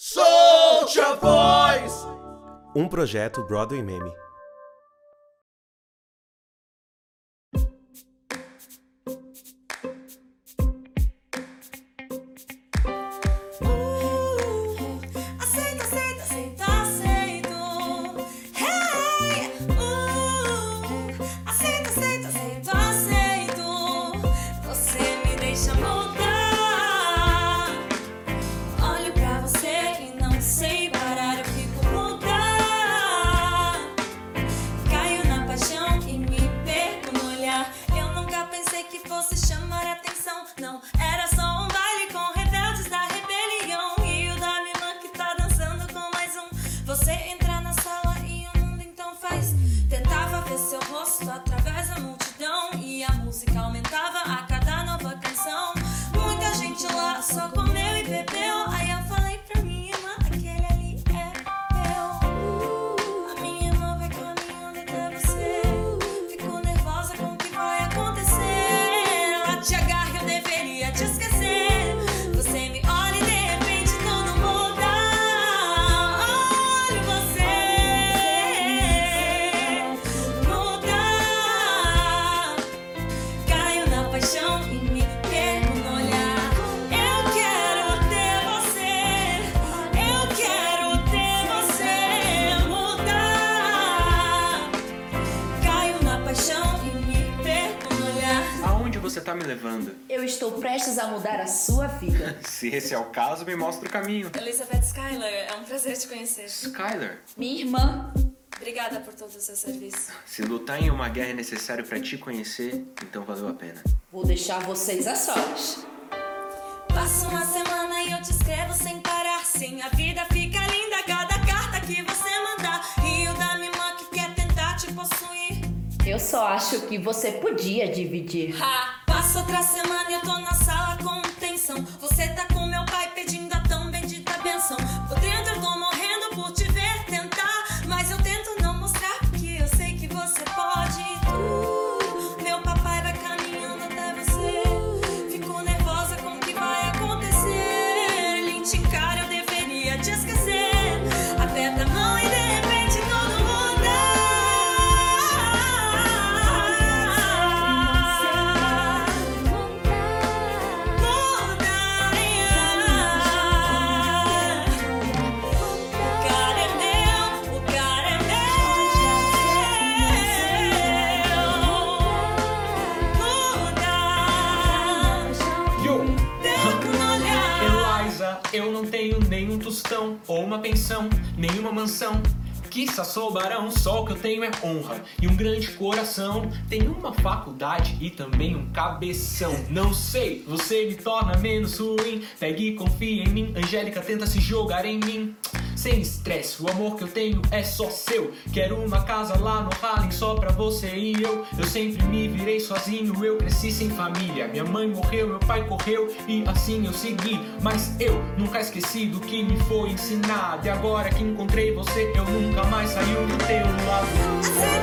Solte a voz! Um projeto Broadway Meme. Tá me levando? Eu estou prestes a mudar a sua vida. Se esse é o caso, me mostra o caminho. Elizabeth Schuyler, é um prazer te conhecer. Skyler, Minha irmã. Obrigada por todo o seu serviço. se lutar em uma guerra é necessário pra te conhecer, então valeu a pena. Vou deixar vocês a sós. Passa uma semana e eu te escrevo sem parar. Sim, a vida fica linda cada carta que você mandar. E o da minha irmã que quer tentar te possuir. Eu só acho que você podia dividir. Ha! Passa outra semana e eu tô na sala com eu não tenho nenhum tostão, ou uma pensão, nenhuma mansão. Quiçá sou barão, só o que eu tenho é honra e um grande coração. Tenho uma faculdade e também um cabeção. Não sei, você me torna menos ruim. Pegue e confia em mim, Angélica tenta se jogar em mim. Sem estresse, o amor que eu tenho é só seu. Quero uma casa lá no Harlem só pra você e eu. Eu sempre me virei sozinho, eu cresci sem família. Minha mãe morreu, meu pai correu e assim eu segui. Mas eu nunca esqueci do que me foi ensinado. E agora que encontrei você, eu nunca mais saio do teu lado.